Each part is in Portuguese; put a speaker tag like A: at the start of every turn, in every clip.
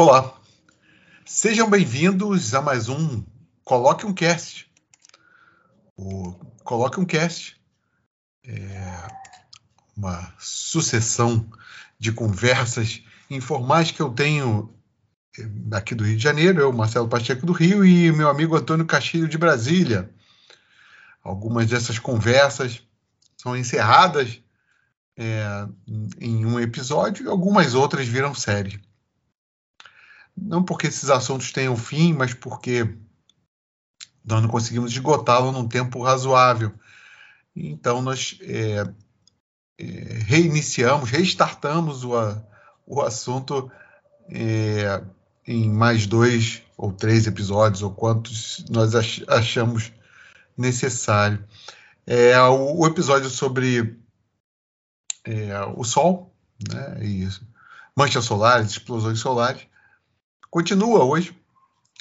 A: Olá, sejam bem-vindos a mais um Coloque um Cast. O Coloque um Cast é uma sucessão de conversas informais que eu tenho eh, aqui do Rio de Janeiro, eu, Marcelo Pacheco do Rio e meu amigo Antônio Castilho de Brasília. Algumas dessas conversas são encerradas é, em um episódio e algumas outras viram série. Não porque esses assuntos tenham fim, mas porque nós não conseguimos esgotá-lo num tempo razoável. Então, nós é, é, reiniciamos, restartamos o, o assunto é, em mais dois ou três episódios, ou quantos nós achamos necessário. É, o, o episódio sobre é, o Sol, né, e manchas solares, explosões solares, continua hoje.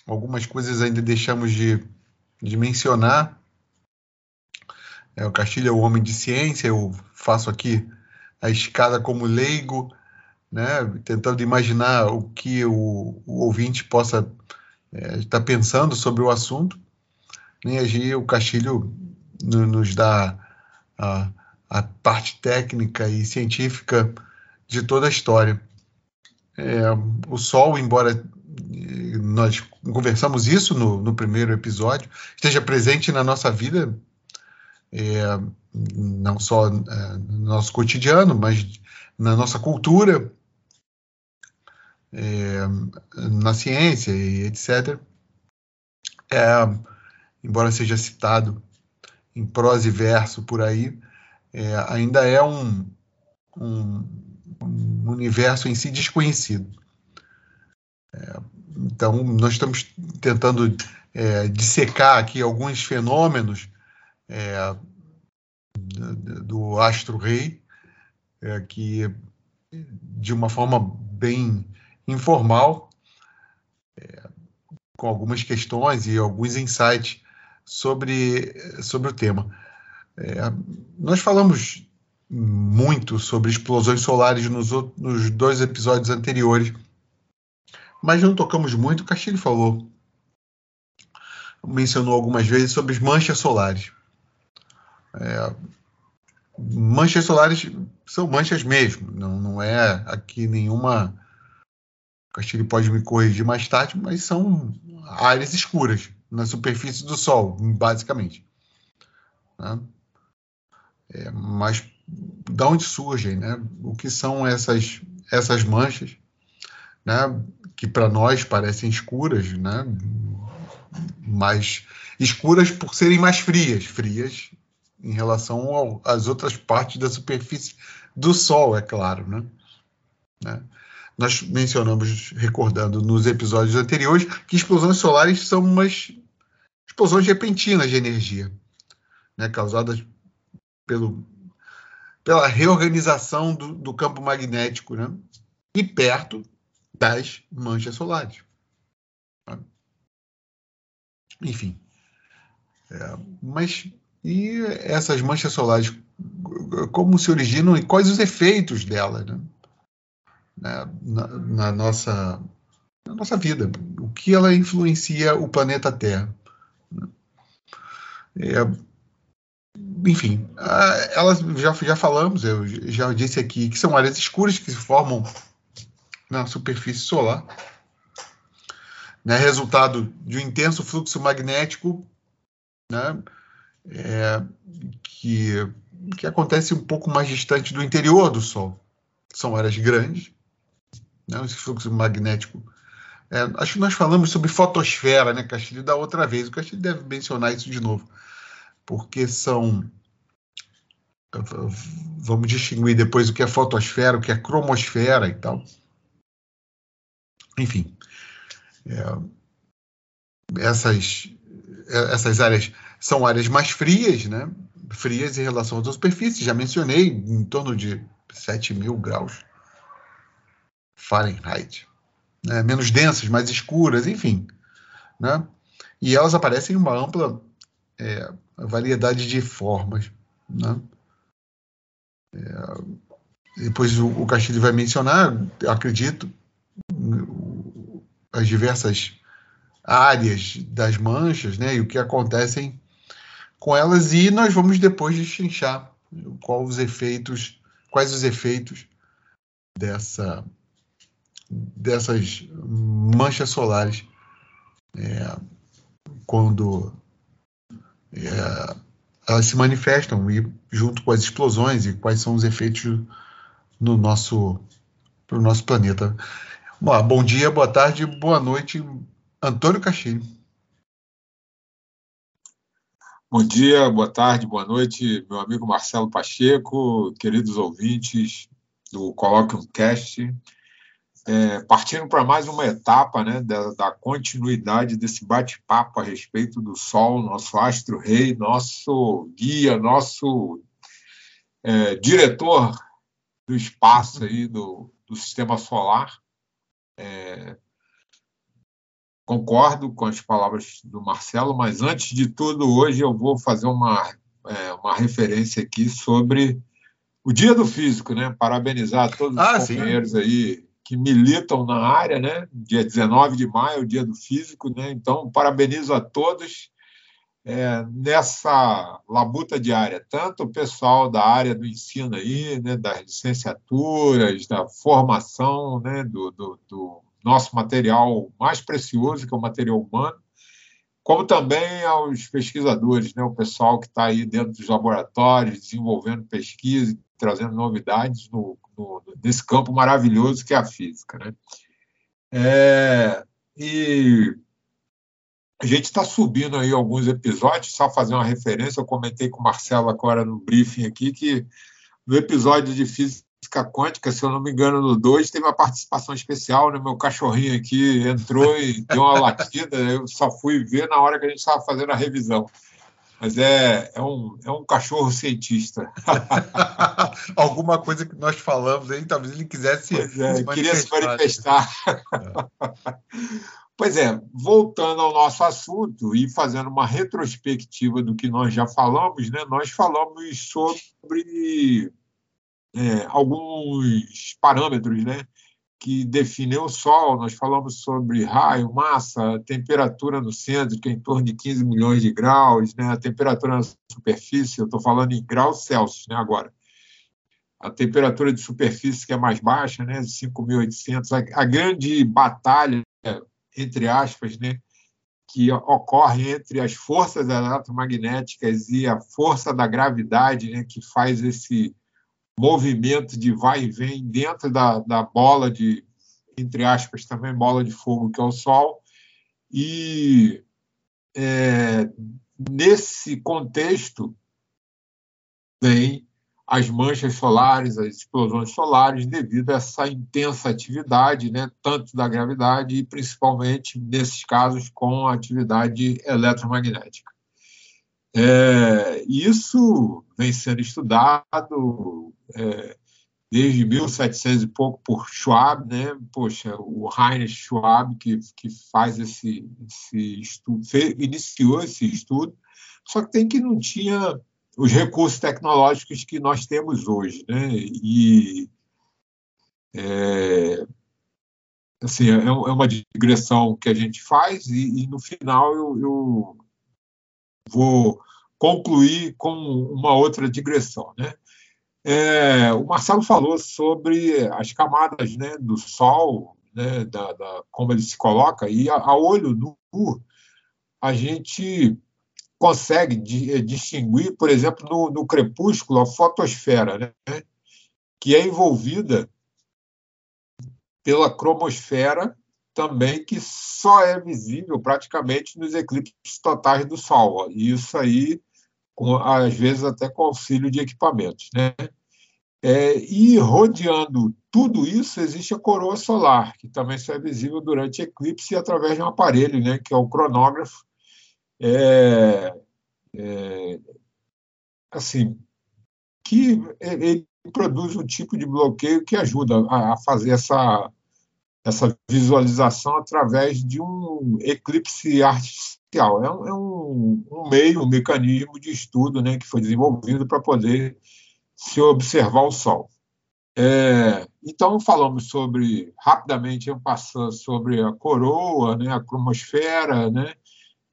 A: Algumas coisas ainda deixamos de, de mencionar. É, o Castilho é o homem de ciência, eu faço aqui a escada como leigo, né, tentando imaginar o que o, o ouvinte possa é, estar pensando sobre o assunto. Nem né, o Castilho nos dá a, a parte técnica e científica de toda a história. É, o Sol, embora nós conversamos isso no, no primeiro episódio, esteja presente na nossa vida, é, não só é, no nosso cotidiano, mas na nossa cultura, é, na ciência e etc. É, embora seja citado em prosa e verso por aí, é, ainda é um, um, um, universo em si desconhecido. Então, nós estamos tentando é, dissecar aqui alguns fenômenos é, do astro-rei, é, que, de uma forma bem informal, é, com algumas questões e alguns insights sobre, sobre o tema. É, nós falamos muito sobre explosões solares nos, nos dois episódios anteriores mas não tocamos muito. O Castilho falou, mencionou algumas vezes sobre as manchas solares. É, manchas solares são manchas mesmo, não, não é aqui nenhuma. O Castilho pode me corrigir mais tarde, mas são áreas escuras na superfície do Sol, basicamente. Né? É, mas da onde surgem, né? O que são essas essas manchas, né? que para nós parecem escuras, né? Mas escuras por serem mais frias, frias em relação às outras partes da superfície do Sol, é claro, né? né? Nós mencionamos, recordando nos episódios anteriores, que explosões solares são umas explosões repentinas de energia, né? causadas pelo, pela reorganização do, do campo magnético, né? E perto das manchas solares. Enfim. É, mas e essas manchas solares, como se originam e quais os efeitos delas né? na, na, nossa, na nossa vida? O que ela influencia o planeta Terra? Né? É, enfim, elas já, já falamos, eu já disse aqui que são áreas escuras que se formam na superfície solar, né, resultado de um intenso fluxo magnético né, é, que, que acontece um pouco mais distante do interior do Sol. São áreas grandes, né, esse fluxo magnético. É, acho que nós falamos sobre fotosfera, né, Castilho, da outra vez. O Castilho deve mencionar isso de novo, porque são vamos distinguir depois o que é fotosfera, o que é cromosfera e tal. Enfim, é, essas, é, essas áreas são áreas mais frias, né? frias em relação às superfícies, já mencionei, em torno de 7 mil graus Fahrenheit. Né? Menos densas, mais escuras, enfim. Né? E elas aparecem em uma ampla é, variedade de formas. Né? É, depois o, o Castilho vai mencionar, acredito, as diversas áreas das manchas, né? E o que acontecem com elas e nós vamos depois destrinchar quais os efeitos, quais os efeitos dessa dessas manchas solares é, quando é, elas se manifestam e junto com as explosões e quais são os efeitos no nosso para o nosso planeta. Bom dia, boa tarde, boa noite, Antônio Castilho.
B: Bom dia, boa tarde, boa noite, meu amigo Marcelo Pacheco, queridos ouvintes do Colloquium Cast. É, partindo para mais uma etapa né, da, da continuidade desse bate-papo a respeito do Sol, nosso astro-rei, nosso guia, nosso é, diretor do espaço aí do, do sistema solar. É, concordo com as palavras do Marcelo, mas antes de tudo, hoje eu vou fazer uma, é, uma referência aqui sobre o Dia do Físico, né? Parabenizar todos ah, os companheiros sim. aí que militam na área, né? Dia 19 de maio, o Dia do Físico, né? Então, parabenizo a todos é, nessa labuta diária, tanto o pessoal da área do ensino aí, né? Das licenciaturas, da formação, né? do, do, do nosso material mais precioso, que é o material humano, como também aos pesquisadores, né, o pessoal que está aí dentro dos laboratórios, desenvolvendo pesquisa, trazendo novidades no, no, nesse campo maravilhoso que é a física. Né? É, e a gente está subindo aí alguns episódios, só fazer uma referência, eu comentei com o Marcelo agora no briefing aqui, que no episódio de física quântica, se eu não me engano, no 2, teve uma participação especial, né? Meu cachorrinho aqui entrou e deu uma latida, eu só fui ver na hora que a gente estava fazendo a revisão. Mas é, é, um, é um cachorro cientista.
A: Alguma coisa que nós falamos aí, talvez ele quisesse
B: é, se queria se manifestar. É. pois é, voltando ao nosso assunto e fazendo uma retrospectiva do que nós já falamos, né, nós falamos sobre é, alguns parâmetros né, que definem o Sol. Nós falamos sobre raio, massa, temperatura no centro, que é em torno de 15 milhões de graus, né, a temperatura na superfície, eu estou falando em graus Celsius né, agora. A temperatura de superfície que é mais baixa, né, 5.800. A, a grande batalha, entre aspas, né, que ocorre entre as forças eletromagnéticas e a força da gravidade, né, que faz esse movimento de vai e vem dentro da, da bola de, entre aspas, também bola de fogo, que é o Sol. E é, nesse contexto vem as manchas solares, as explosões solares, devido a essa intensa atividade, né, tanto da gravidade e principalmente, nesses casos, com a atividade eletromagnética. É, isso vem sendo estudado é, desde 1700 e pouco por Schwab, né? Poxa, o Heinrich Schwab que, que faz esse, esse estudo, fez, iniciou esse estudo, só que tem que não tinha os recursos tecnológicos que nós temos hoje, né? E é, assim, é, é uma digressão que a gente faz e, e no final eu, eu vou concluir com uma outra digressão. Né? É, o Marcelo falou sobre as camadas né, do Sol, né, da, da, como ele se coloca, e a, a olho nu a gente consegue de, distinguir, por exemplo, no, no, crepúsculo, a fotosfera, né, que é envolvida pela cromosfera também que só é visível praticamente nos eclipses totais do Sol. E isso aí, com, às vezes até com auxílio de equipamentos. Né? É, e rodeando tudo isso existe a coroa solar, que também só é visível durante eclipse através de um aparelho, né, que é o cronógrafo. É, é, assim, que ele produz um tipo de bloqueio que ajuda a, a fazer essa essa visualização através de um eclipse artificial. É um, é um, um meio, um mecanismo de estudo né, que foi desenvolvido para poder se observar o Sol. É, então, falamos sobre, rapidamente, passando sobre a coroa, né, a cromosfera, né,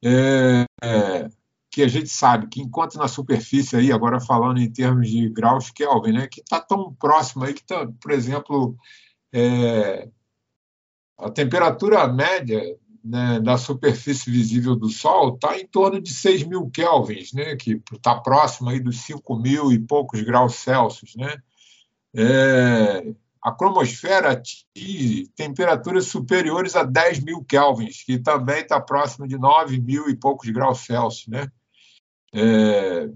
B: é, é, que a gente sabe que enquanto na superfície aí, agora falando em termos de graus Kelvin, né, que está tão próximo aí que tá, por exemplo, é, a temperatura média né, da superfície visível do Sol está em torno de 6 mil kelvins, né, que está próximo aí dos 5 mil e poucos graus Celsius. Né? É, a cromosfera atinge temperaturas superiores a 10 mil kelvins, que também está próximo de 9 mil e poucos graus Celsius. Né? É,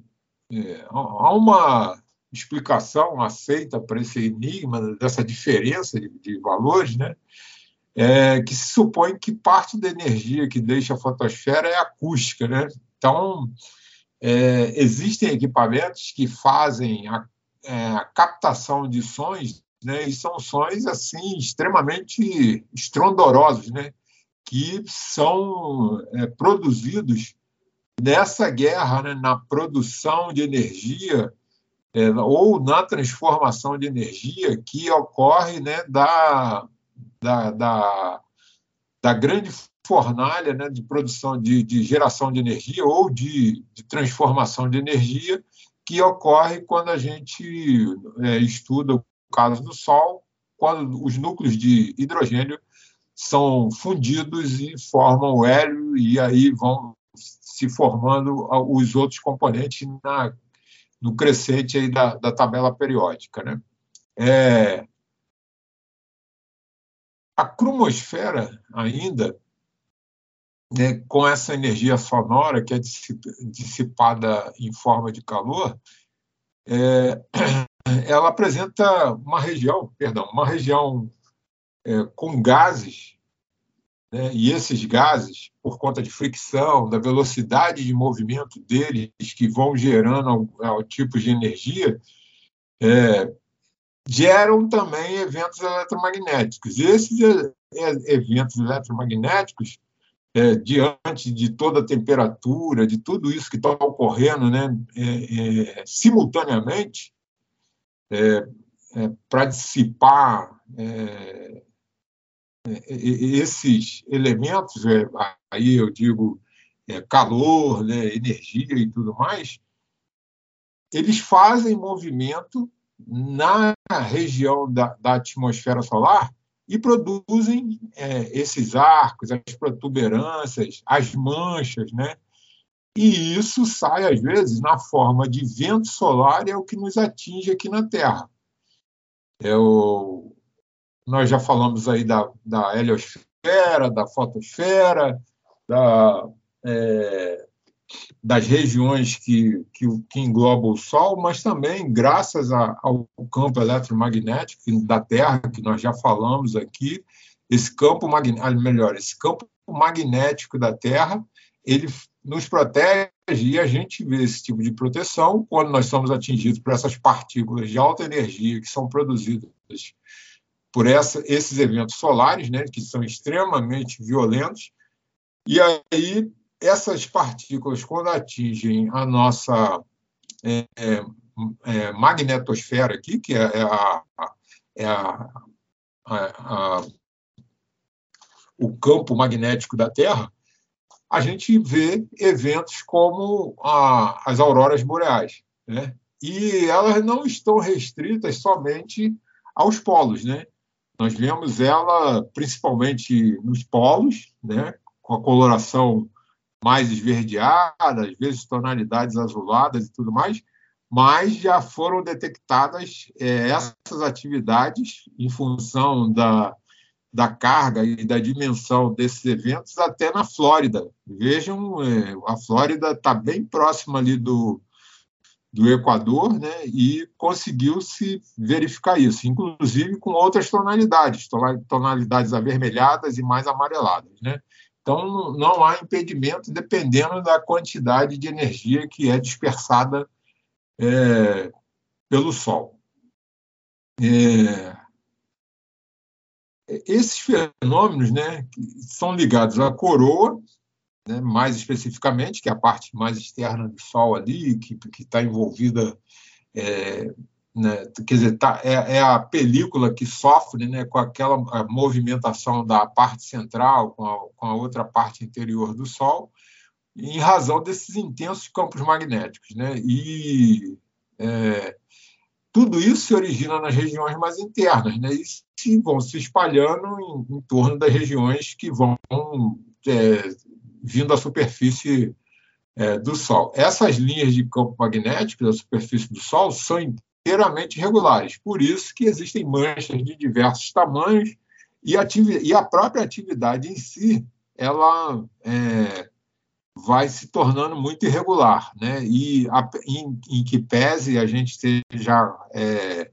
B: é, há uma explicação aceita para esse enigma, dessa diferença de, de valores, né? é, que se supõe que parte da energia que deixa a fotosfera é acústica. Né? Então, é, existem equipamentos que fazem a, é, a, captação de sons, né? e são sons assim extremamente estrondorosos, né? que são é, produzidos nessa guerra, né? na produção de energia é, ou na transformação de energia que ocorre né, da da, da, da grande fornalha né, de produção, de, de, geração de energia ou de, de, transformação de energia que ocorre quando a gente é, estuda caso do Sol, quando os núcleos de hidrogênio são fundidos e formam o hélio, e aí vão se formando os outros componentes na, no crescente aí da, da tabela periódica. Né? É, a cromosfera, ainda, né, com essa energia sonora que é dissipada em forma de calor, é, ela apresenta uma região, perdão, uma região é, com gases, né, e esses gases, por conta de fricção, da velocidade de movimento deles, que vão gerando tipos de energia, é, geram também eventos eletromagnéticos. E esses eventos eletromagnéticos, é, diante de toda a temperatura, de tudo isso que está ocorrendo né, é, é, simultaneamente, é, é, para dissipar é, esses elementos, aí eu digo calor, né, energia e tudo mais, eles fazem movimento na região da, da atmosfera solar e produzem é, esses arcos, as protuberâncias, as manchas, né? E isso sai, às vezes, na forma de vento solar, é o que nos atinge aqui na Terra. É o... Nós já falamos aí da, da heliosfera, da fotosfera, da, é, das regiões que, que, que englobam o Sol, mas também graças a, ao campo eletromagnético da Terra, que nós já falamos aqui, esse campo magnético, ah, melhor, esse campo magnético da Terra, ele nos protege e a gente vê esse tipo de proteção quando nós somos atingidos por essas partículas de alta energia que são produzidas por essa, esses eventos solares, né, que são extremamente violentos, e aí essas partículas, quando atingem a nossa é, é, magnetosfera aqui, que é, é a, é a, a, o campo magnético da Terra, a gente vê eventos como as auroras boreais. Né? E elas não estão restritas somente aos polos. Né? Nós vemos ela principalmente nos polos, né? com a coloração mais esverdeada, às vezes tonalidades azuladas e tudo mais, mas já foram detectadas é, essas atividades em função da, da carga e da dimensão desses eventos até na Flórida. Vejam, é, a Flórida está bem próxima ali do, do Equador, né, e conseguiu-se verificar isso, inclusive com outras tonalidades, tonalidades avermelhadas e mais amareladas, né. Então, não há impedimento dependendo da quantidade de energia que é dispersada é, pelo Sol. É, esses fenômenos né, são ligados à coroa, né, mais especificamente, que é a parte mais externa do Sol ali, que está envolvida é, né, quer dizer, tá, é, é, a película que sofre né, com aquela movimentação da parte central com a, com a outra parte interior do Sol, em razão desses intensos campos magnéticos. Né? E é, tudo isso se origina nas regiões mais internas, né? e se vão se espalhando em, em torno das regiões que vão é, vindo à superfície é, do Sol. Essas linhas de campo magnético da superfície do Sol são inteiramente regulares, por isso que existem manchas de diversos tamanhos e, e a própria atividade em si ela é, vai se tornando muito irregular, né? E a, em, em, que pese a gente esteja é,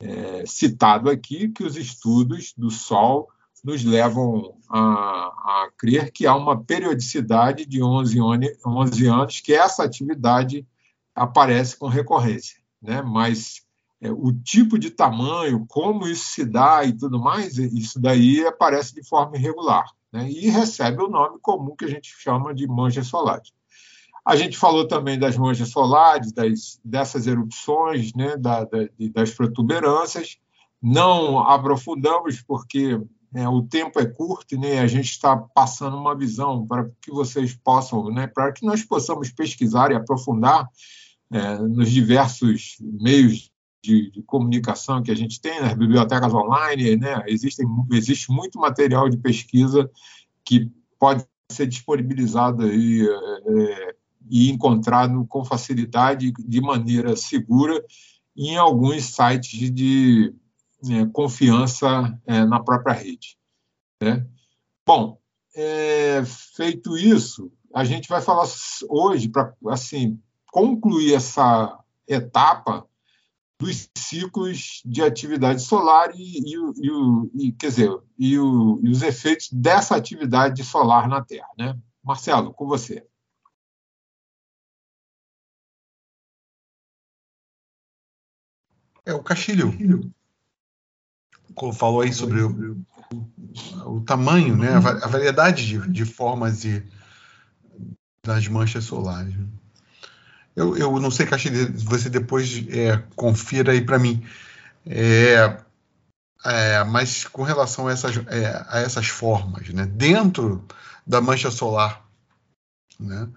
B: é, citado aqui que os estudos do Sol nos levam a, a crer que há uma periodicidade de 11, 11 anos que essa atividade aparece com recorrência, né? Mas é, o tipo de tamanho, como isso se dá e tudo mais, isso daí aparece de forma irregular né, e recebe o nome comum que a gente chama de manchas solares. A gente falou também das manchas solares, das, dessas erupções, né, da, da, das protuberâncias. Não aprofundamos, porque é, o tempo é curto, né, a gente está passando uma visão para que vocês possam, né, para que nós possamos pesquisar e aprofundar é, nos diversos meios de, de, comunicação que a gente tem, nas bibliotecas online, né? Existem, existe muito material de pesquisa que pode ser disponibilizado aí, é, e encontrado com facilidade, de maneira segura, em alguns sites de é, confiança é, na própria rede. Né? Bom, é, feito isso, a gente vai falar hoje, para assim, concluir essa etapa, dos ciclos de atividade solar e, e, e, e quer dizer, e, o, os efeitos dessa atividade solar na Terra. Né? Marcelo, com você.
A: É o Castilho. Falou aí sobre o, o tamanho, né? a variedade de, de formas e das manchas solares. Né? Eu, eu não sei, Castilho, você depois é, confira aí para mim. É, é, mas com relação a essas, é, a essas formas, né? dentro da mancha solar, né?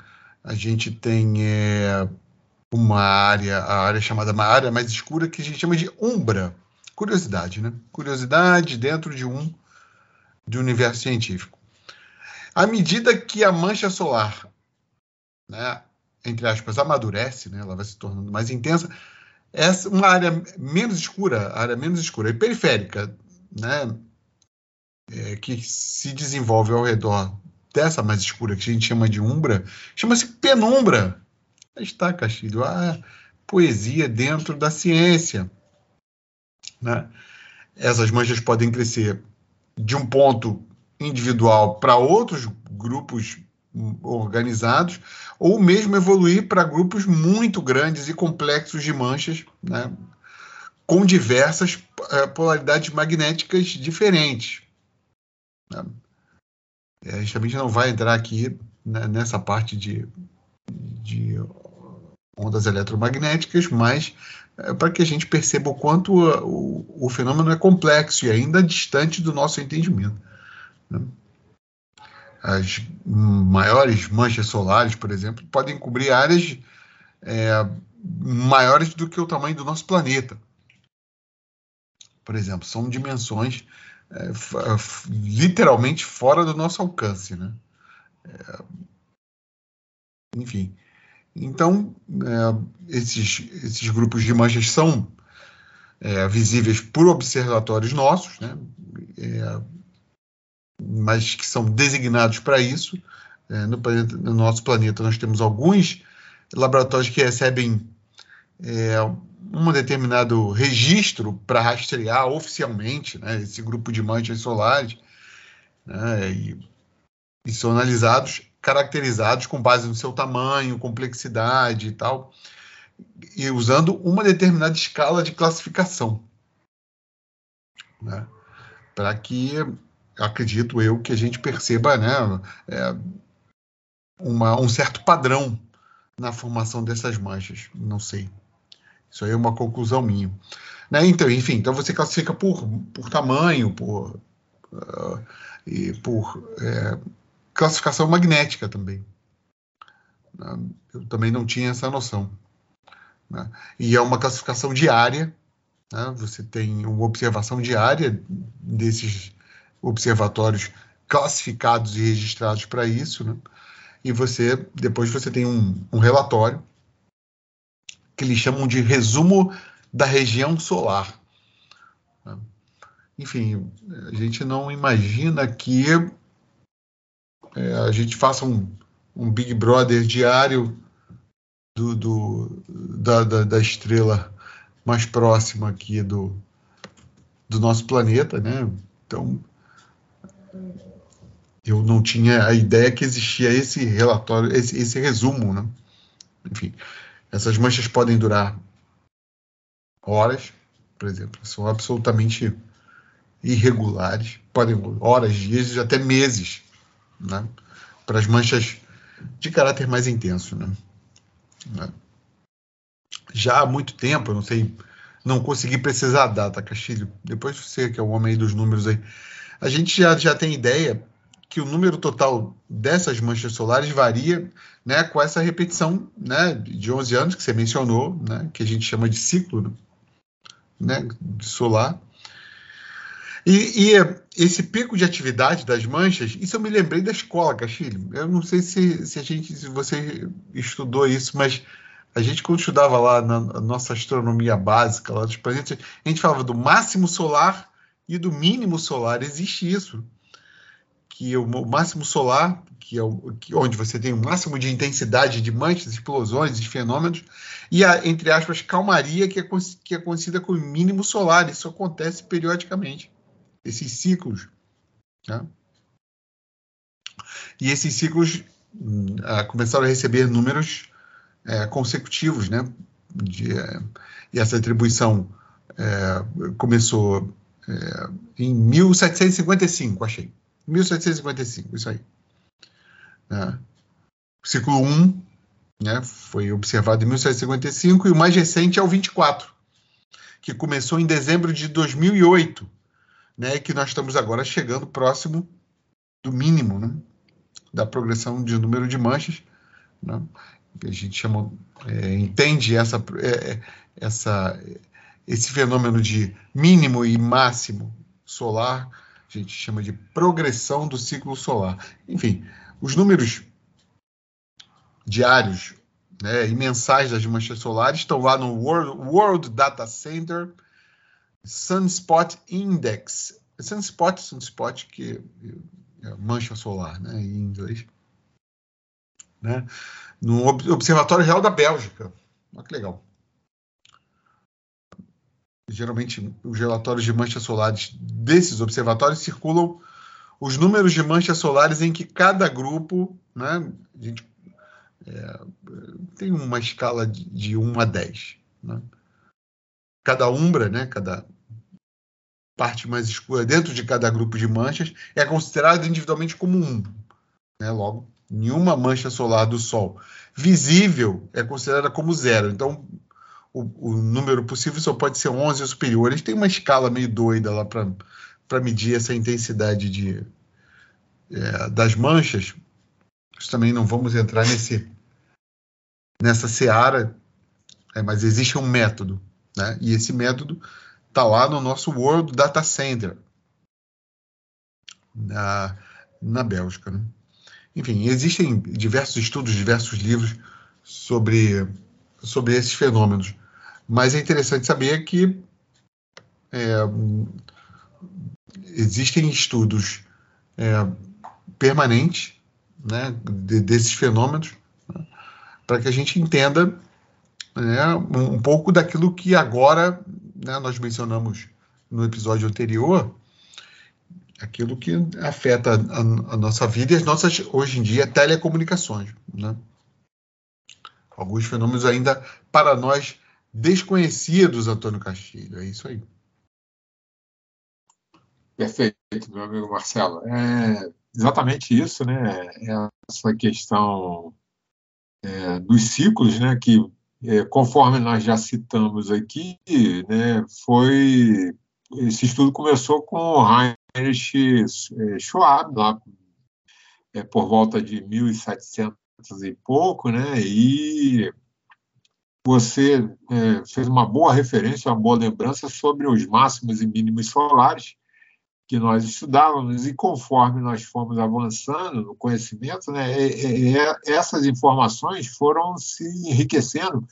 A: a gente tem é, uma área, a área chamada uma área mais escura que a gente chama de umbra. Curiosidade, né? Curiosidade dentro de um de universo científico. À medida que a mancha solar né, entre aspas, amadurece, né? ela vai se tornando mais intensa, essa uma área menos escura, área menos escura e periférica, né? É, que se desenvolve ao redor dessa mais escura, que a gente chama de umbra, chama-se penumbra. Aí está, Castilho, a poesia dentro da ciência. Né? Essas manchas podem crescer de um ponto individual para outros grupos organizados, ou mesmo evoluir para grupos muito grandes e complexos de manchas, né, com diversas é, polaridades magnéticas diferentes. Né. É, a gente também não vai entrar aqui né, nessa parte de, de ondas eletromagnéticas, mas é, para que a gente perceba o quanto o, o, fenômeno é complexo e ainda distante do nosso entendimento. Né as maiores manchas solares, por exemplo, podem cobrir áreas é, maiores do que o tamanho do nosso planeta. Por exemplo, são dimensões é, literalmente fora do nosso alcance, né? É, enfim, então é, esses, esses grupos de manchas são é, visíveis por observatórios nossos, né? Mas que são designados para isso. É, no, planeta, no, nosso planeta, nós temos alguns laboratórios que recebem é, um determinado registro para rastrear oficialmente né, esse grupo de manchas solares né, e, e são analisados, caracterizados com base no seu tamanho, complexidade e tal, e usando uma determinada escala de classificação. Né, para que acredito eu, que a gente perceba né, é, uma, um certo padrão na formação dessas manchas. Não sei. Isso aí é uma conclusão minha. Né? Então, enfim, então você classifica por, por tamanho, por, uh, e por é, classificação magnética também. Né? Eu também não tinha essa noção. Né? E é uma classificação diária. Né? Você tem uma observação diária desses observatórios classificados e registrados para isso, né? e você depois você tem um, um relatório que eles chamam de resumo da região solar. Né? Enfim, a gente não imagina que é, a gente faça um, um Big Brother diário do, do da, da, da, estrela mais próxima aqui do, do nosso planeta, né? Então, eu não tinha a ideia que existia esse relatório, esse, esse resumo, né? Enfim, essas manchas podem durar horas, por exemplo, são absolutamente irregulares, podem horas, dias, até meses, né? Para as manchas de caráter mais intenso, né? né? Já há muito tempo, eu não sei, não consegui precisar a data, Castilho. Depois você, que é o homem dos números aí, a gente já, já tem ideia que o número total dessas manchas solares varia né, com essa repetição né, de 11 anos que você mencionou, né, que a gente chama de ciclo né, solar. E, e, esse pico de atividade das manchas, isso eu me lembrei da escola, Castilho. Eu não sei se, se a gente, se você estudou isso, mas a gente quando estudava lá na nossa astronomia básica, lá dos planetas, a gente falava do máximo solar e do mínimo solar. Existe isso que o máximo solar, que é o, que, onde você tem o máximo de intensidade de manchas, explosões, de fenômenos, e a, entre aspas, calmaria, que é, que é conhecida como mínimo solar. Isso acontece periodicamente, esses ciclos. Tá? E esses ciclos hum, começaram a receber números é, consecutivos, né? De, é, e essa atribuição é, começou é, em 1755, achei 1755, isso aí. Né? ciclo 1 né, foi observado em 1755 e o mais recente é o 24, que começou em dezembro de 2008, né, que nós estamos agora chegando próximo do mínimo né, da progressão de número de manchas, né, a gente chama, é, entende essa, é, essa, esse fenômeno de mínimo e máximo solar a gente chama de progressão do ciclo solar. Enfim, os números diários né, e mensais das manchas solares estão lá no World, World Data Center Sunspot Index. Sunspot, sunspot que é mancha solar, né, em inglês. Né, no Observatório Real da Bélgica. Olha que legal geralmente os relatórios de manchas solares desses observatórios circulam os números de manchas solares em que cada grupo, né, a gente é, tem uma escala de, de 1 a 10. Né? Cada umbra, né, cada parte mais escura dentro de cada grupo de manchas é considerada individualmente como um. Né? Logo, nenhuma mancha solar do Sol visível é considerada como zero. Então, o, o, número possível só pode ser 11 ou superior. Eles têm uma escala meio doida lá para medir essa intensidade de, é, das manchas. Também não vamos entrar nesse, nessa seara, é, mas existe um método. Né? E esse método está lá no nosso World Data Center, na, na Bélgica. Né? Enfim, existem diversos estudos, diversos livros sobre, sobre esses fenômenos. Mas é interessante saber que é, existem estudos é, permanentes né, de, desses fenômenos né, para que a gente entenda né, um, um, pouco daquilo que agora né, nós mencionamos no episódio anterior, aquilo que afeta a, a, nossa vida e as nossas, hoje em dia, telecomunicações. Né? Alguns fenômenos ainda, para nós, desconhecidos, Antônio Castilho. É isso aí.
B: Perfeito, meu amigo Marcelo. É exatamente isso, né? Essa questão é, dos ciclos, né? Que é, conforme nós já citamos aqui, né, foi esse estudo começou com Heinrich é, Schwab, lá é, por volta de 1700 e pouco, né, e você é, fez uma boa referência, uma boa lembrança sobre os máximos e mínimos solares que nós estudávamos, e conforme nós fomos avançando no conhecimento, né, é, é, essas informações foram se enriquecendo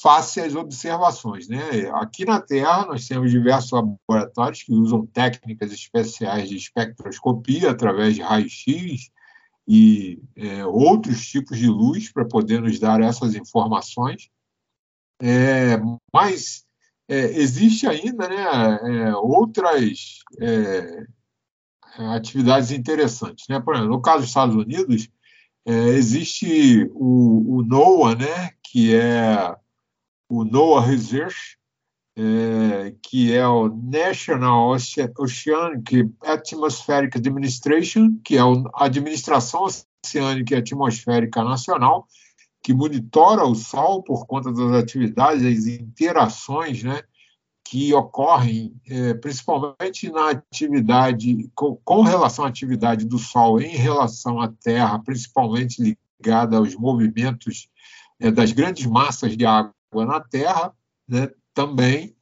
B: face às observações. Né? Aqui na Terra, nós temos diversos laboratórios que usam técnicas especiais de espectroscopia através de raio-x e é, outros tipos de luz para poder nos dar essas informações. É, mas é, existe ainda né, é, outras é, atividades interessantes. Né? Por exemplo, no caso dos Estados Unidos, é, existe o, o, NOAA, né, que é o NOAA Research, é, que é o National Oceanic Atmospheric Administration, que é a Administração Oceânica e Atmosférica Nacional, que monitora o Sol por conta das atividades, as interações né, que ocorrem, é, principalmente na atividade, com, com, relação à atividade do Sol em relação à Terra, principalmente ligada aos movimentos é, das grandes massas de água na Terra, né, também.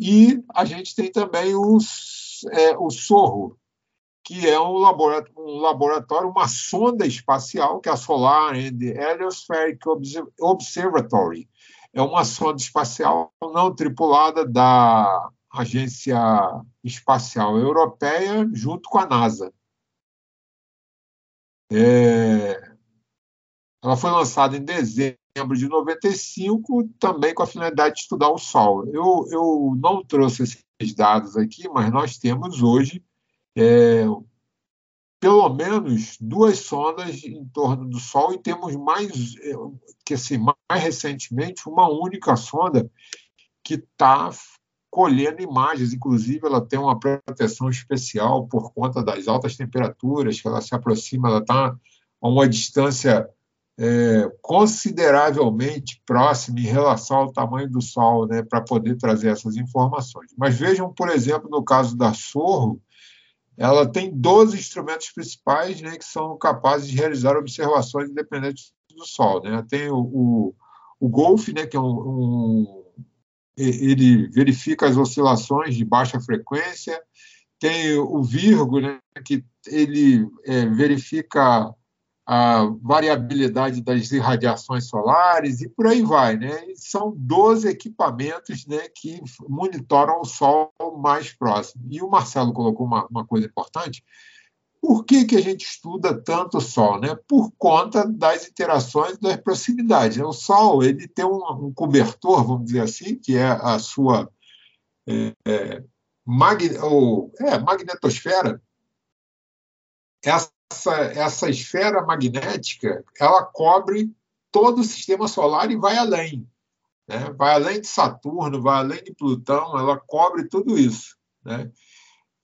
B: E a gente tem também os, é, o SORRO, que é um laboratório, um laboratório, uma sonda espacial, que é a Solar and Heliospheric Observatory. É uma sonda espacial não tripulada da Agência Espacial Europeia, junto com a NASA. É... Ela foi lançada em dezembro de 95, também com a finalidade de estudar o Sol. Eu, eu não trouxe esses dados aqui, mas nós temos hoje é, pelo menos duas sondas em torno do Sol e temos mais, é, que assim, mais recentemente, uma única sonda que está colhendo imagens, inclusive ela tem uma proteção especial por conta das altas temperaturas que ela se aproxima, ela está a uma distância é, consideravelmente próxima em relação ao tamanho do Sol, né, para poder trazer essas informações. Mas vejam, por exemplo, no caso da Sorro, ela tem 12 instrumentos principais né, que são capazes de realizar observações independentes do Sol. Né? Tem o, o, o Golf, né, que é um, um, ele verifica as oscilações de baixa frequência, tem o Virgo, né, que ele é, verifica a variabilidade das irradiações solares e por aí vai. Né? São 12 equipamentos né, que monitoram o Sol mais próximo. E o Marcelo colocou uma, uma coisa importante. Por que, que a gente estuda tanto o Sol? Né? Por conta das interações das proximidades. O Sol ele tem um, um cobertor, vamos dizer assim, que é a sua é, é, magne, ou, é, magnetosfera. Essa essa, essa esfera magnética ela cobre todo o sistema solar e vai além. Né? Vai além de Saturno, vai além de Plutão, ela cobre tudo isso. Né?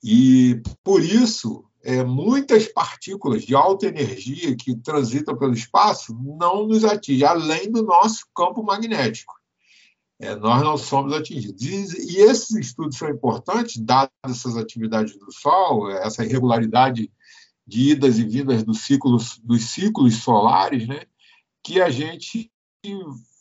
B: E, por isso, é, muitas partículas de alta energia que transitam pelo espaço não nos atingem, além do nosso campo magnético. É, nós não somos atingidos. E, e, esses estudos são importantes, dadas essas atividades do Sol, essa irregularidade de idas e vindas dos ciclos, dos ciclos solares, né, que a gente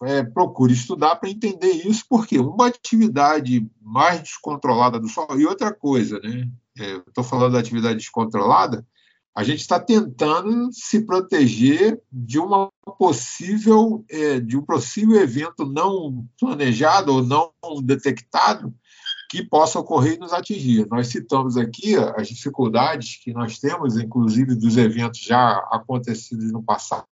B: é, procura estudar para entender isso, porque uma atividade mais descontrolada do Sol, e outra coisa, né, é, estou falando da atividade descontrolada, a gente está tentando se proteger de uma possível, é, de um possível evento não planejado ou não detectado que possa ocorrer e nos atingir. Nós citamos aqui as dificuldades que nós temos, inclusive dos eventos já acontecidos no passado,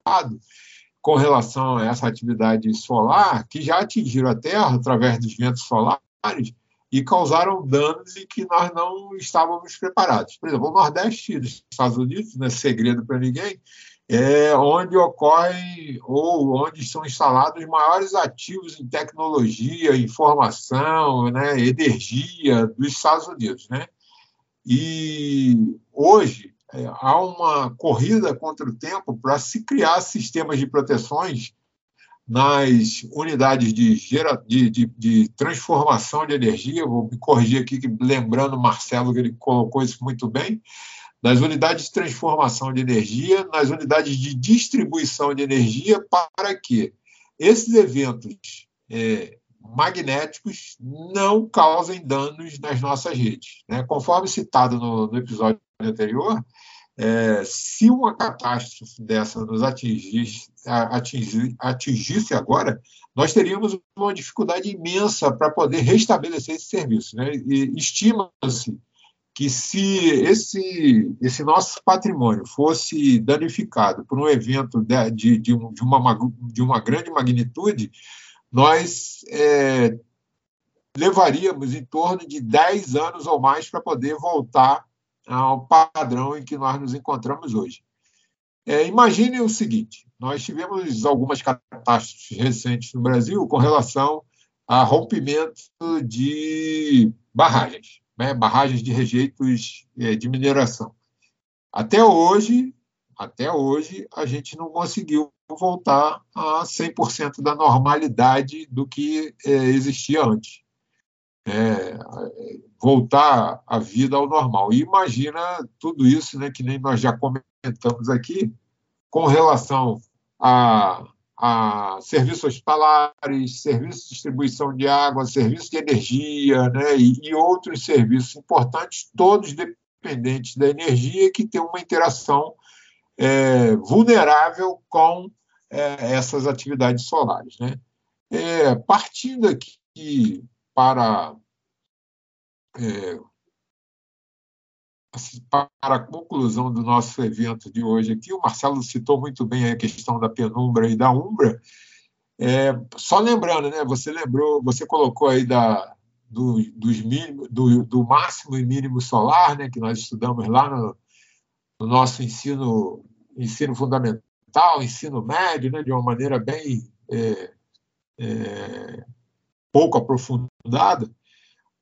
B: com relação a essa atividade solar, que já atingiram a Terra através dos ventos solares e causaram danos e que nós não estávamos preparados. Por exemplo, o Nordeste dos Estados Unidos, não é segredo para ninguém, é onde ocorrem ou onde são instalados maiores ativos em tecnologia, informação, né, energia dos Estados Unidos. Né? E hoje é, há uma corrida contra o tempo para se criar sistemas de proteções nas unidades de, gera, de, de, de, transformação de energia, vou me corrigir aqui, lembrando Marcelo, que ele colocou isso muito bem, nas unidades de transformação de energia, nas unidades de distribuição de energia, para que esses eventos é, magnéticos não causem danos nas nossas redes. Né? Conforme citado no, no episódio anterior, é, se uma catástrofe dessa nos atingisse, atingir, atingisse agora, nós teríamos uma dificuldade imensa para poder restabelecer esse serviço. Né? Estima-se que se esse, esse nosso patrimônio fosse danificado por um evento de, de, de, uma, de uma grande magnitude, nós é, levaríamos em torno de 10 anos ou mais para poder voltar ao padrão em que nós nos encontramos hoje. É, imagine o seguinte: nós tivemos algumas catástrofes recentes no Brasil com relação a rompimento de barragens, né, barragens de rejeitos é, de mineração. Até hoje, até hoje, a gente não conseguiu voltar a 100% da normalidade do que é, existia antes. É, voltar a vida ao normal. E imagina tudo isso, né, que nem nós já comentamos aqui, com relação a, a serviços hospitalares, serviços de distribuição de água, serviços de energia né, e, e outros serviços importantes, todos dependentes da energia, que tem uma interação é, vulnerável com é, essas atividades solares. Né? É, partindo aqui para, é, para a conclusão do nosso evento de hoje aqui, o Marcelo citou muito bem a questão da penumbra e da umbra. É, só lembrando, né, você lembrou, você colocou aí da, do, dos mínimo, do, do, máximo e mínimo solar, né, que nós estudamos lá no, no nosso ensino, ensino fundamental fundamental, ensino médio, né, de uma maneira bem é, é, pouco aprofundada,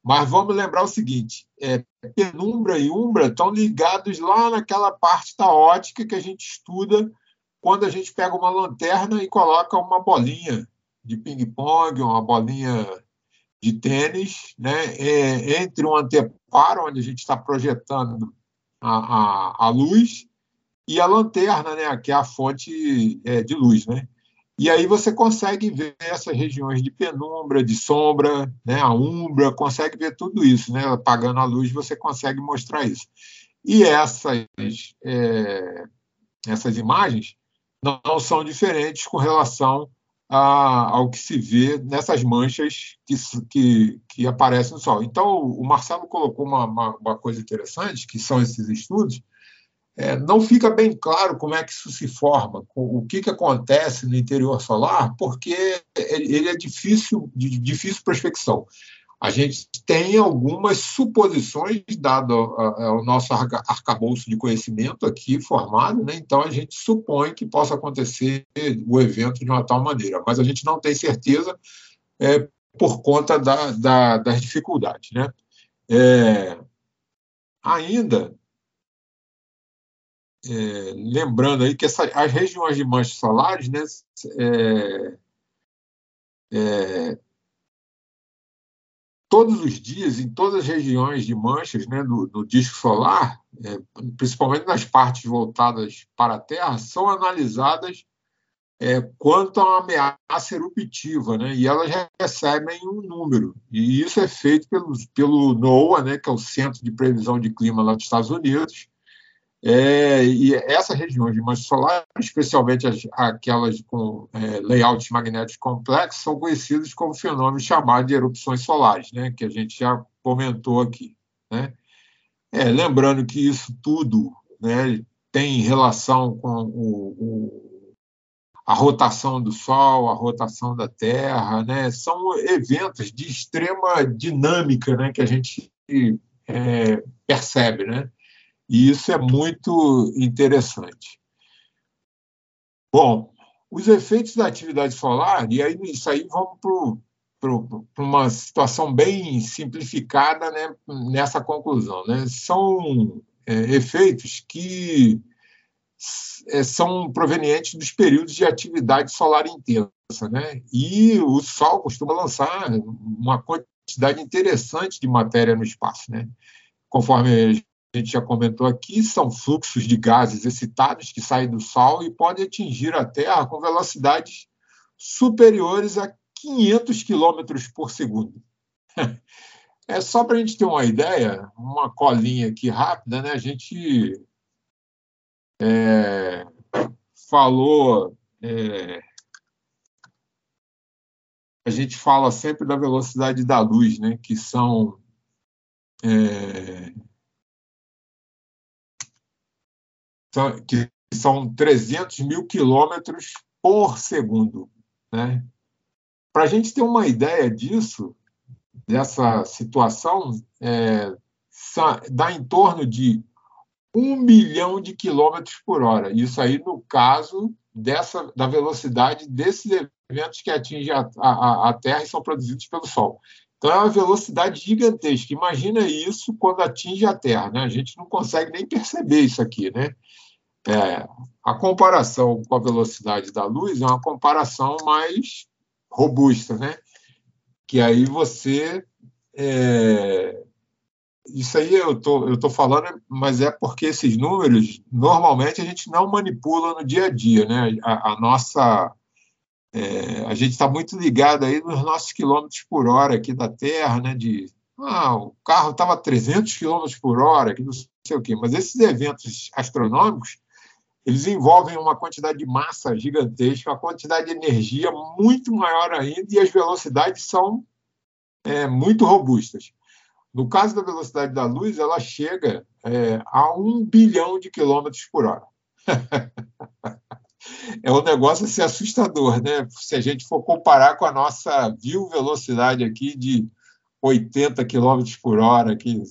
B: mas vamos lembrar o seguinte: é, penumbra e umbra estão ligados lá naquela parte da ótica que a gente estuda quando a gente pega uma lanterna e coloca uma bolinha de ping-pong, uma bolinha de tênis, né, é, entre um anteparo, onde a gente está projetando a, a, a luz, e a lanterna, né, que é a fonte é, de luz, né? E aí você consegue ver essas regiões de penumbra, de sombra, né, a umbra, consegue ver tudo isso, né? Apagando a luz, você consegue mostrar isso. E essas, é, essas imagens não são diferentes com relação a, ao que se vê nessas manchas que, que, que, aparecem no Sol. Então, o Marcelo colocou uma, uma, uma coisa interessante, que são esses estudos, é, não fica bem claro como é que isso se forma, o que, que acontece no interior solar, porque ele é difícil, de difícil prospecção. A gente tem algumas suposições, dado o nosso arcabouço de conhecimento aqui formado, né? então a gente supõe que possa acontecer o evento de uma tal maneira, mas a gente não tem certeza é, por conta da, da, das dificuldades. Né? É, ainda é, lembrando aí que essa, as regiões de manchas solares, né, é, é, todos os dias, em todas as regiões de manchas né, do, do disco solar, é, principalmente nas partes voltadas para a Terra, são analisadas é, quanto a uma ameaça eruptiva, né, e elas recebem um número. E isso é feito pelo, pelo NOAA, né, que é o Centro de Previsão de Clima lá dos Estados Unidos, é, e essas regiões de mancha solar, especialmente as, aquelas com é, layouts magnéticos complexos, são conhecidas como fenômenos chamados de erupções solares, né, que a gente já comentou aqui. Né? É, lembrando que isso tudo né, tem relação com o, o, a rotação do Sol, a rotação da Terra, né? são eventos de extrema dinâmica né, que a gente é, percebe. Né? E isso é muito interessante. Bom, os efeitos da atividade solar, e aí isso aí vamos para uma situação bem simplificada né, nessa conclusão. Né? São é, efeitos que é, são provenientes dos períodos de atividade solar intensa. Né? E o Sol costuma lançar uma quantidade interessante de matéria no espaço. Né? Conforme a gente já comentou aqui, são fluxos de gases excitados que saem do Sol e podem atingir a Terra com velocidades superiores a 500 km por segundo. É só para a gente ter uma ideia, uma colinha aqui rápida, né? A gente é, falou, é, a gente fala sempre da velocidade da luz, né? Que são é, são, que são 300 mil quilômetros por segundo. Né? Para a gente ter uma ideia disso, dessa situação, é, dá em torno de um milhão de quilômetros por hora. Isso aí no caso dessa da velocidade desses eventos que atingem a, a, a Terra e são produzidos pelo Sol. Então é uma velocidade gigantesca. Imagina isso quando atinge a Terra, né? A gente não consegue nem perceber isso aqui, né? É, a comparação com a velocidade da luz é uma comparação mais robusta, né? Que aí você é, isso aí eu tô, eu tô falando, mas é porque esses números normalmente a gente não manipula no dia a dia, né? A, a nossa é, a gente está muito ligado aí nos nossos quilômetros por hora aqui da Terra, né? De ah, o carro estava a 300 quilômetros por hora, que não sei o quê. Mas esses eventos astronômicos eles envolvem uma quantidade de massa gigantesca, uma quantidade de energia muito maior ainda, e as velocidades são é, muito robustas. No caso da velocidade da luz, ela chega é, a um bilhão de quilômetros por hora. é um negócio assim, assustador, né? Se a gente for comparar com a nossa vil velocidade aqui de 80 quilômetros por hora, que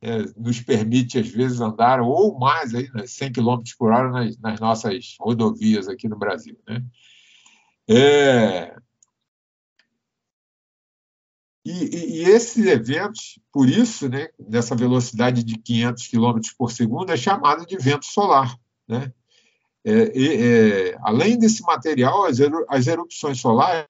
B: é, nos permite, às vezes, andar ou mais, aí, 100 né, km por hora nas, nas, nossas rodovias aqui no Brasil. Né? É... E, e, e, esses eventos, por isso, né, dessa velocidade de 500 km por segundo, é chamado de vento solar. Né? É, é, além desse material, as, as, erupções solares,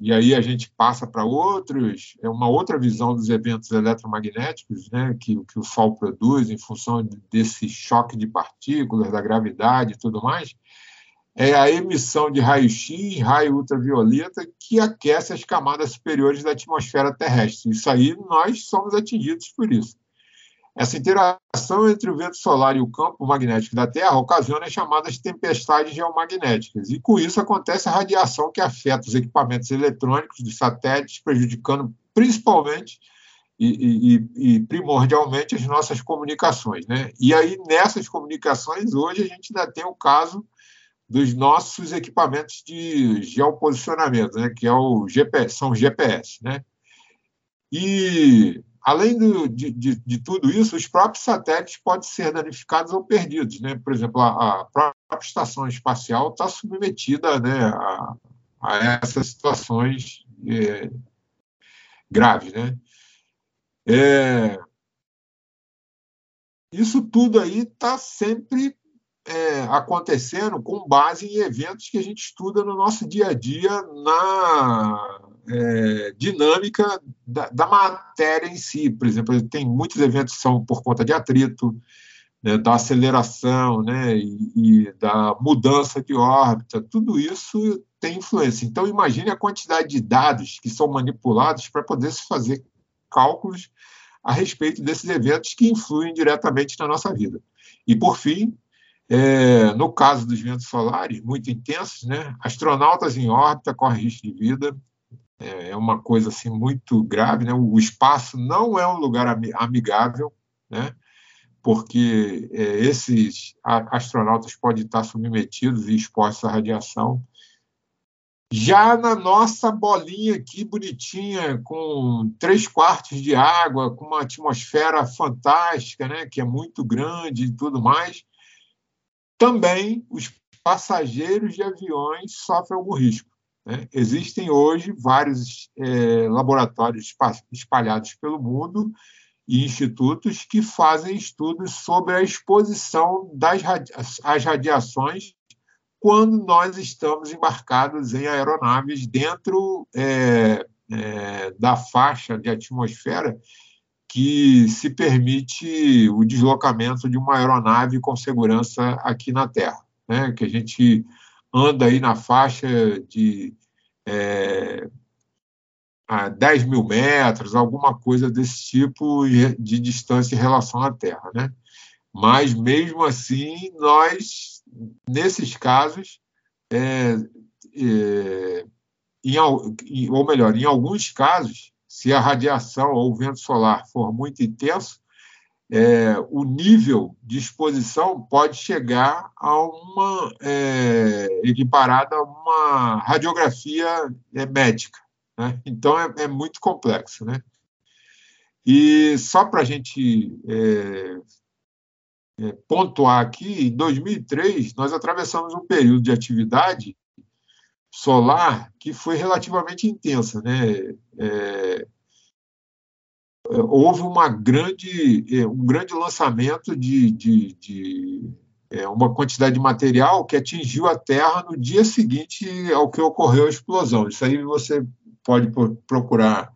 B: e aí a gente passa para outros, é uma outra visão dos eventos eletromagnéticos né, que, que o Sol produz em função desse choque de partículas, da gravidade e tudo mais, é a emissão de raio-x, raio ultravioleta, que aquece as camadas superiores da atmosfera terrestre. Isso aí nós somos atingidos por isso. Essa interação entre o vento solar e o campo magnético da Terra ocasiona as chamadas tempestades geomagnéticas, e com isso acontece a radiação que afeta os equipamentos eletrônicos dos satélites, prejudicando principalmente e, e, e, primordialmente as nossas comunicações. Né? E aí, nessas comunicações, hoje a gente ainda tem o caso dos nossos equipamentos de geoposicionamento, né? que é o GPS, são GPS. Né? E Além do, de, de, de, tudo isso, os próprios satélites podem ser danificados ou perdidos. Né? Por exemplo, a, a própria estação espacial está submetida né, a, a, essas situações é, graves. Né? É, isso tudo aí está sempre é, acontecendo com base em eventos que a gente estuda no nosso dia a dia na é, dinâmica da, da, matéria em si. Por exemplo, tem muitos eventos que são por conta de atrito, né, da aceleração né, e, e, da mudança de órbita. Tudo isso tem influência. Então, imagine a quantidade de dados que são manipulados para poder se fazer cálculos a respeito desses eventos que influem diretamente na nossa vida. E, por fim, é, no caso dos ventos solares muito intensos, né, astronautas em órbita correm risco de vida, é, é uma coisa assim muito grave, né? O espaço não é um lugar amigável, né? Porque é, esses astronautas podem estar submetidos e expostos à radiação. Já na nossa bolinha aqui, bonitinha, com três quartos de água, com uma atmosfera fantástica, né, que é muito grande e tudo mais, também os passageiros de aviões sofrem algum risco. Né? Existem hoje vários é, laboratórios espalhados pelo mundo e institutos que fazem estudos sobre a exposição das as radiações quando nós estamos embarcados em aeronaves dentro é, é, da faixa de atmosfera que se permite o deslocamento de uma aeronave com segurança aqui na Terra, né? que a gente anda aí na faixa de é, a 10 mil metros, alguma coisa desse tipo de distância em relação à Terra. Né? Mas, mesmo assim, nós, nesses casos, é, é, em, ou melhor, em alguns casos, se a radiação ou o vento solar for muito intenso, é, o nível de exposição pode chegar a uma é, equiparada a uma radiografia é, médica. Né? Então, é, é, muito complexo. Né? E só para a gente é, é, pontuar aqui, em 2003, nós atravessamos um período de atividade solar que foi relativamente intensa. Né? É, houve uma grande, um grande lançamento de, de, de é, uma quantidade de material que atingiu a Terra no dia seguinte ao que ocorreu a explosão. Isso aí você pode procurar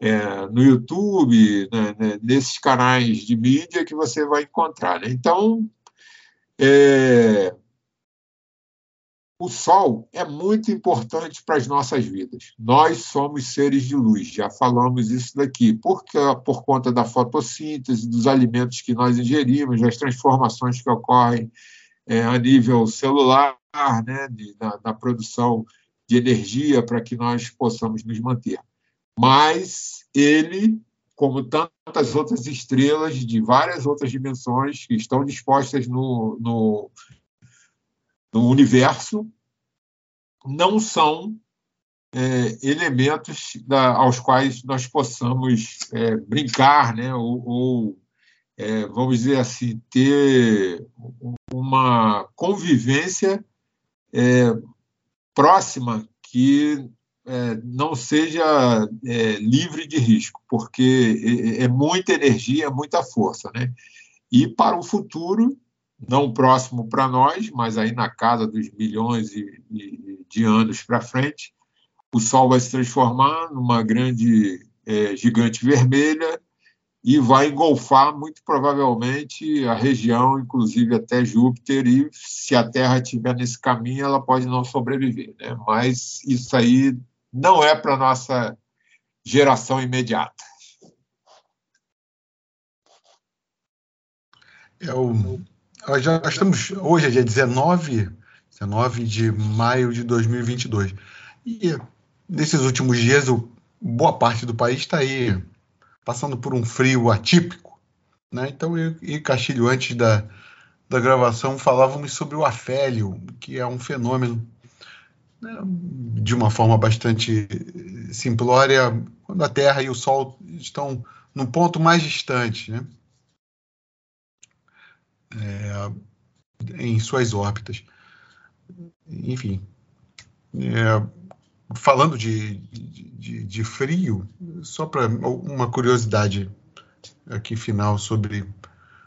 B: é, no YouTube, né, né, nesses canais de mídia que você vai encontrar. Né? Então, é, o Sol é muito importante para as nossas vidas. Nós somos seres de luz, já falamos isso daqui, porque por conta da fotossíntese, dos alimentos que nós ingerimos, das transformações que ocorrem é, a nível celular, né, de, da, produção de energia para que nós possamos nos manter. Mas ele, como tantas outras estrelas de várias outras dimensões que estão dispostas no, no, no universo, não são é, elementos da, aos quais nós possamos é, brincar, né, ou, ou é, vamos dizer assim, ter uma convivência é, próxima que é, não seja é, livre de risco, porque é, muita energia, muita força. Né? E para o futuro, não próximo para nós, mas aí na casa dos milhões de, anos para frente, o Sol vai se transformar numa grande é, gigante vermelha e vai engolfar muito provavelmente a região, inclusive até Júpiter, e se a Terra estiver nesse caminho, ela pode não sobreviver. Né? Mas isso aí não é para nossa geração imediata.
A: É o, nós já estamos, hoje é dia 19, 19 de maio de 2022. E nesses últimos dias, boa parte do país está aí passando por um frio atípico. Né? Então, eu e Castilho, antes da, da gravação, falávamos sobre o afélio, que é um fenômeno né, de uma forma bastante simplória, quando a Terra e o Sol estão num ponto mais distante, né? É, em suas órbitas. Enfim, é, falando de, de, de, frio, só para uma curiosidade aqui final sobre,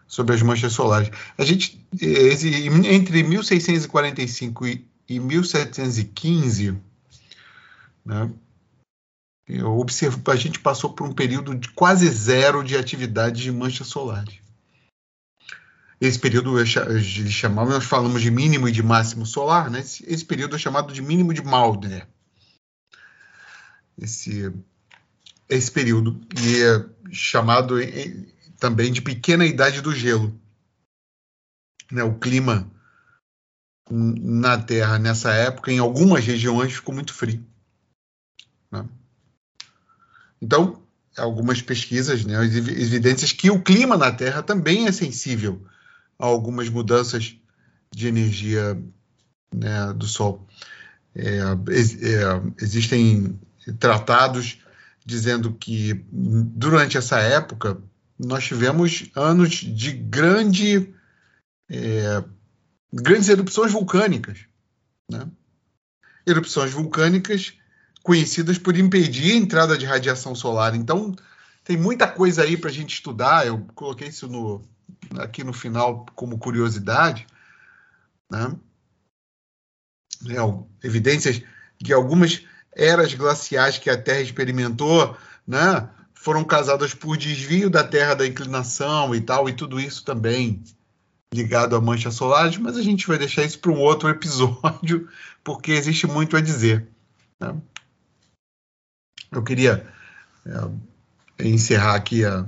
A: sobre as manchas solares. A gente, entre 1645 e, e 1715, né, observo, a gente passou por um período de quase zero de atividade de manchas solares. Esse período eles nós falamos de mínimo e de máximo solar, né? Esse, esse período é chamado de mínimo de Maunder esse, esse período, e é chamado também de pequena idade do gelo. Né, o clima na Terra nessa época, em algumas regiões, ficou muito frio. Né? Então, algumas pesquisas, né, evidências que o clima na Terra também é sensível algumas mudanças de energia né, do Sol. É, é, existem tratados dizendo que durante essa época nós tivemos anos de grande, é, grandes erupções vulcânicas. Né? Erupções vulcânicas conhecidas por impedir a entrada de radiação solar. Então, tem muita coisa aí para a gente estudar. Eu coloquei isso no, aqui no final como curiosidade, né? É, evidências de algumas eras glaciais que a Terra experimentou, né? Foram causadas por desvio da Terra da inclinação e tal, e tudo isso também ligado a manchas solares, mas a gente vai deixar isso para um outro episódio, porque existe muito a dizer. Né? Eu queria é, encerrar aqui a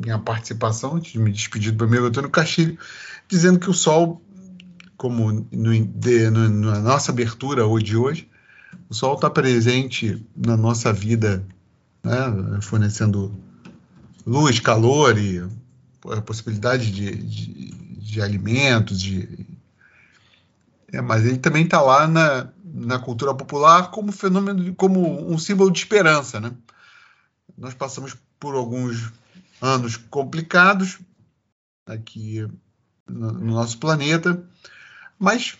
A: minha participação, antes de me despedir do amigo Antônio Castilho, dizendo que o Sol, como no, de, no, na nossa abertura hoje de hoje, o Sol está presente na nossa vida, né, fornecendo luz, calor e a possibilidade de, de, de alimentos, de, é, mas ele também está lá na, na cultura popular como fenômeno, como um símbolo de esperança, né? Nós passamos por alguns anos complicados aqui no, no nosso planeta, mas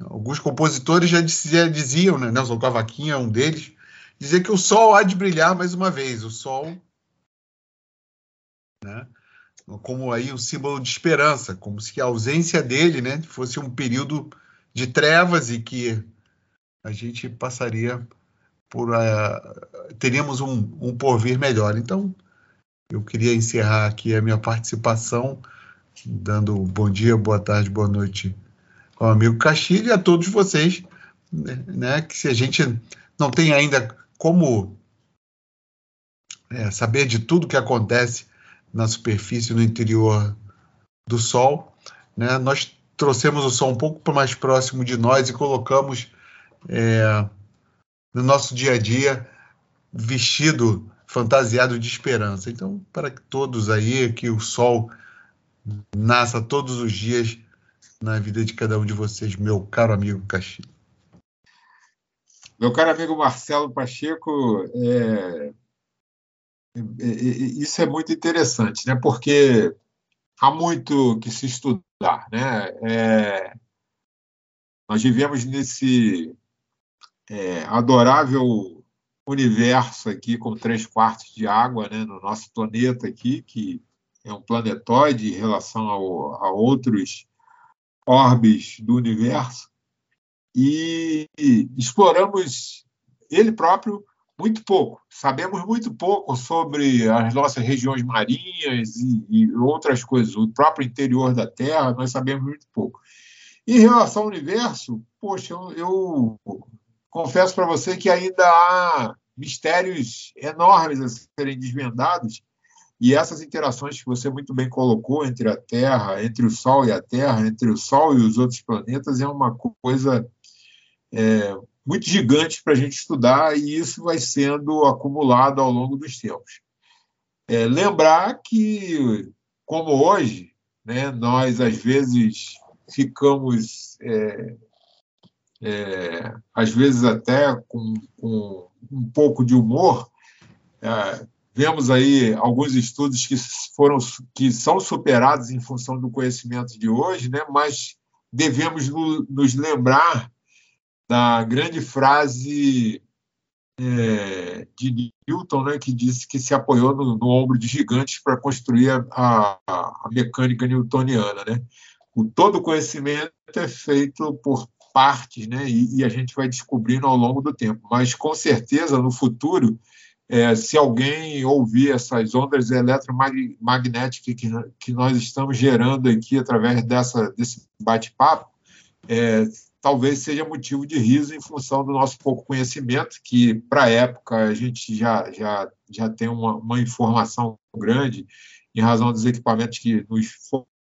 A: alguns compositores já, já diziam, né? Nelson Cavaquinho é um deles, dizer que o Sol há de brilhar mais uma vez. O Sol, né? Como aí um símbolo de esperança, como se a ausência dele, né, fosse um período de trevas e que a gente passaria por uh, teríamos um, um porvir melhor. Então, eu queria encerrar aqui a minha participação, dando bom dia, boa tarde, boa noite ao amigo Castilho e a todos vocês, né, que se a gente não tem ainda como é, saber de tudo que acontece na superfície, no interior do Sol, né, nós trouxemos o Sol um pouco mais próximo de nós e colocamos é, no nosso dia a dia vestido, fantasiado de esperança. Então, para todos aí, que o sol nasça todos os dias na vida de cada um de vocês, meu caro amigo Castilho.
B: Meu caro amigo Marcelo Pacheco, é, é, é, isso é muito interessante, né? porque há muito que se estudar. Né? É, nós vivemos nesse é, adorável universo aqui com três quartos de água, né, no nosso planeta aqui, que é um planetoide em relação ao, a outros orbes do universo, e exploramos ele próprio muito pouco. Sabemos muito pouco sobre as nossas regiões marinhas e, e outras coisas. O próprio interior da Terra, nós sabemos muito pouco. Em relação ao universo, poxa, eu, eu confesso para você que ainda há mistérios enormes a serem desvendados e essas interações que você muito bem colocou entre a Terra, entre o Sol e a Terra, entre o Sol e os outros planetas, é uma coisa é, muito gigante para a gente estudar e isso vai sendo acumulado ao longo dos tempos. É, lembrar que, como hoje, né, nós às vezes ficamos é, é, às vezes até com, com, um pouco de humor. É, vemos aí alguns estudos que foram que são superados em função do conhecimento de hoje, né? Mas devemos no, nos lembrar da grande frase é, de Newton, né, que disse que se apoiou no, no ombro de gigantes para construir a, a, mecânica newtoniana, né? O todo conhecimento é feito por partes, né? E, e, a gente vai descobrindo ao longo do tempo. Mas com certeza no futuro, é, se alguém ouvir essas ondas eletromagnéticas que, que nós estamos gerando aqui através dessa, desse bate-papo, é, talvez seja motivo de riso em função do nosso pouco conhecimento, que para a época a gente já, já, já tem uma, uma informação grande em razão dos equipamentos que nos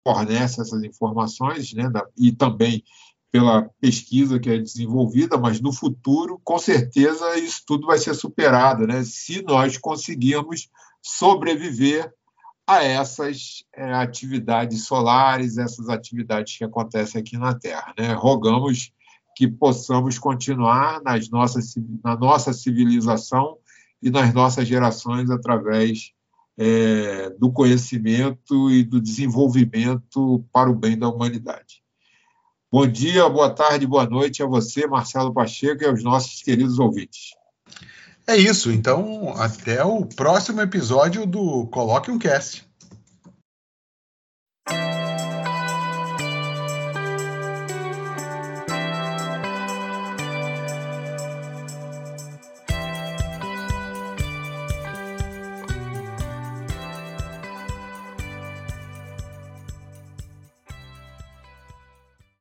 B: fornecem essas informações, né, e também pela pesquisa que é desenvolvida, mas no futuro, com certeza, isso tudo vai ser superado, né? se nós conseguirmos sobreviver a essas é, atividades solares, essas atividades que acontecem aqui na Terra. Né? Rogamos que possamos continuar nas nossas, na nossa civilização e nas nossas gerações através é, do conhecimento e do desenvolvimento para o bem da humanidade. Bom dia, boa tarde, boa noite a você, Marcelo Pacheco, e aos nossos queridos ouvintes.
A: É isso. Então, até o próximo episódio do Coloque um Cast.